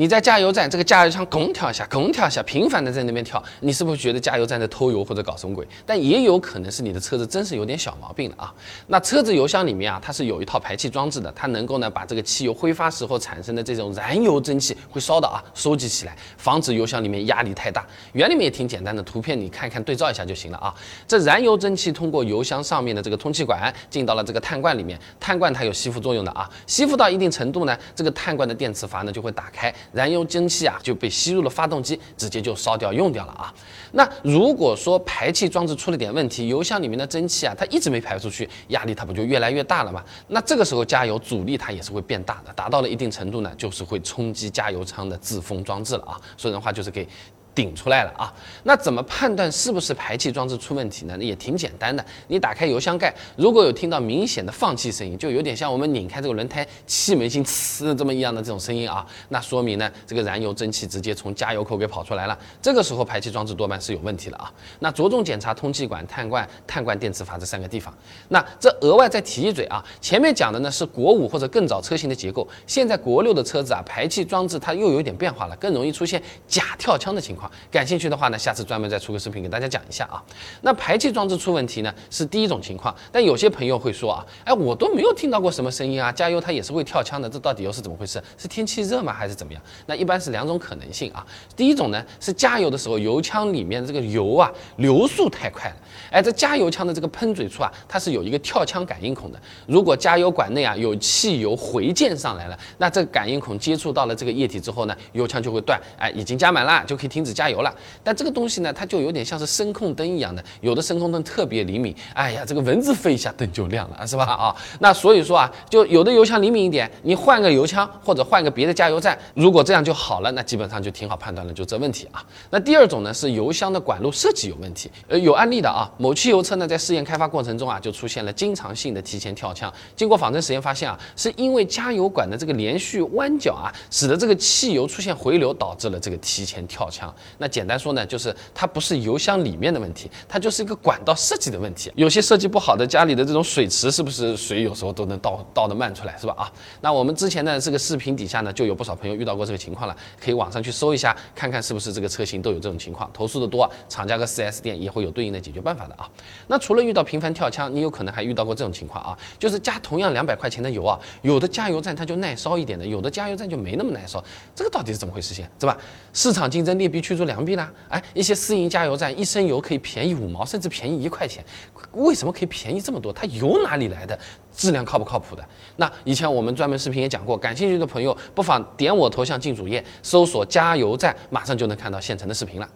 你在加油站，这个加油枪拱跳一下，拱跳一下，频繁的在那边跳，你是不是觉得加油站在偷油或者搞什么鬼？但也有可能是你的车子真是有点小毛病了啊。那车子油箱里面啊，它是有一套排气装置的，它能够呢把这个汽油挥发时候产生的这种燃油蒸汽会烧的啊，收集起来，防止油箱里面压力太大。原理也挺简单的，图片你看看对照一下就行了啊。这燃油蒸汽通过油箱上面的这个通气管进到了这个碳罐里面，碳罐它有吸附作用的啊，吸附到一定程度呢，这个碳罐的电磁阀呢就会打开。燃油蒸汽啊就被吸入了发动机，直接就烧掉用掉了啊。那如果说排气装置出了点问题，油箱里面的蒸汽啊它一直没排出去，压力它不就越来越大了吗？那这个时候加油阻力它也是会变大的，达到了一定程度呢，就是会冲击加油舱的自封装置了啊。说人话就是给。顶出来了啊！那怎么判断是不是排气装置出问题呢？那也挺简单的，你打开油箱盖，如果有听到明显的放气声音，就有点像我们拧开这个轮胎气门芯呲这么一样的这种声音啊，那说明呢这个燃油蒸汽直接从加油口给跑出来了，这个时候排气装置多半是有问题了啊。那着重检查通气管、碳罐、碳罐电磁阀这三个地方。那这额外再提一嘴啊，前面讲的呢是国五或者更早车型的结构，现在国六的车子啊，排气装置它又有点变化了，更容易出现假跳枪的情况。感兴趣的话呢，下次专门再出个视频给大家讲一下啊。那排气装置出问题呢，是第一种情况。但有些朋友会说啊，哎，我都没有听到过什么声音啊，加油它也是会跳枪的，这到底又是怎么回事？是天气热吗，还是怎么样？那一般是两种可能性啊。第一种呢，是加油的时候油枪里面这个油啊流速太快了，哎，这加油枪的这个喷嘴处啊，它是有一个跳枪感应孔的。如果加油管内啊有汽油回溅上来了，那这个感应孔接触到了这个液体之后呢，油枪就会断，哎，已经加满了，就可以停止加油了。但这个东西呢，它就有点像是声控灯一样的，有的声控灯特别灵敏，哎呀，这个蚊子飞一下灯就亮了，是吧？啊，那所以说啊，就有的油枪灵敏一点，你换个油枪或者换个别的加油站，如果这样就好了，那基本上就挺好判断了，就这问题啊。那第二种呢是油箱的管路设计有问题，呃，有案例的啊，啊某汽油车呢在试验开发过程中啊，就出现了经常性的提前跳枪，经过仿真实验发现啊，是因为加油管的这个连续弯角啊，使得这个汽油出现回流，导致了这个提前跳枪。那简单说呢，就是它不是油箱里面的问题，它就是一个管道设计的问题。有些设计不好的家里的这种水池，是不是水有时候都能倒倒的慢出来，是吧？啊，那我们之前呢这个视频底下呢，就有不少朋友遇到过这个情况了，可以网上去搜一下，看看是不是这个车型都有这种情况。投诉的多，厂家和 4S 店也会有对应的解决办办法的啊。那除了遇到频繁跳枪，你有可能还遇到过这种情况啊，就是加同样两百块钱的油啊，有的加油站它就耐烧一点的，有的加油站就没那么耐烧，这个到底是怎么回事？先是吧？市场竞争劣币驱逐良币啦，哎。一些私营加油站一升油可以便宜五毛，甚至便宜一块钱，为什么可以便宜这么多？它油哪里来的？质量靠不靠谱的？那以前我们专门视频也讲过，感兴趣的朋友不妨点我头像进主页，搜索加油站，马上就能看到现成的视频了。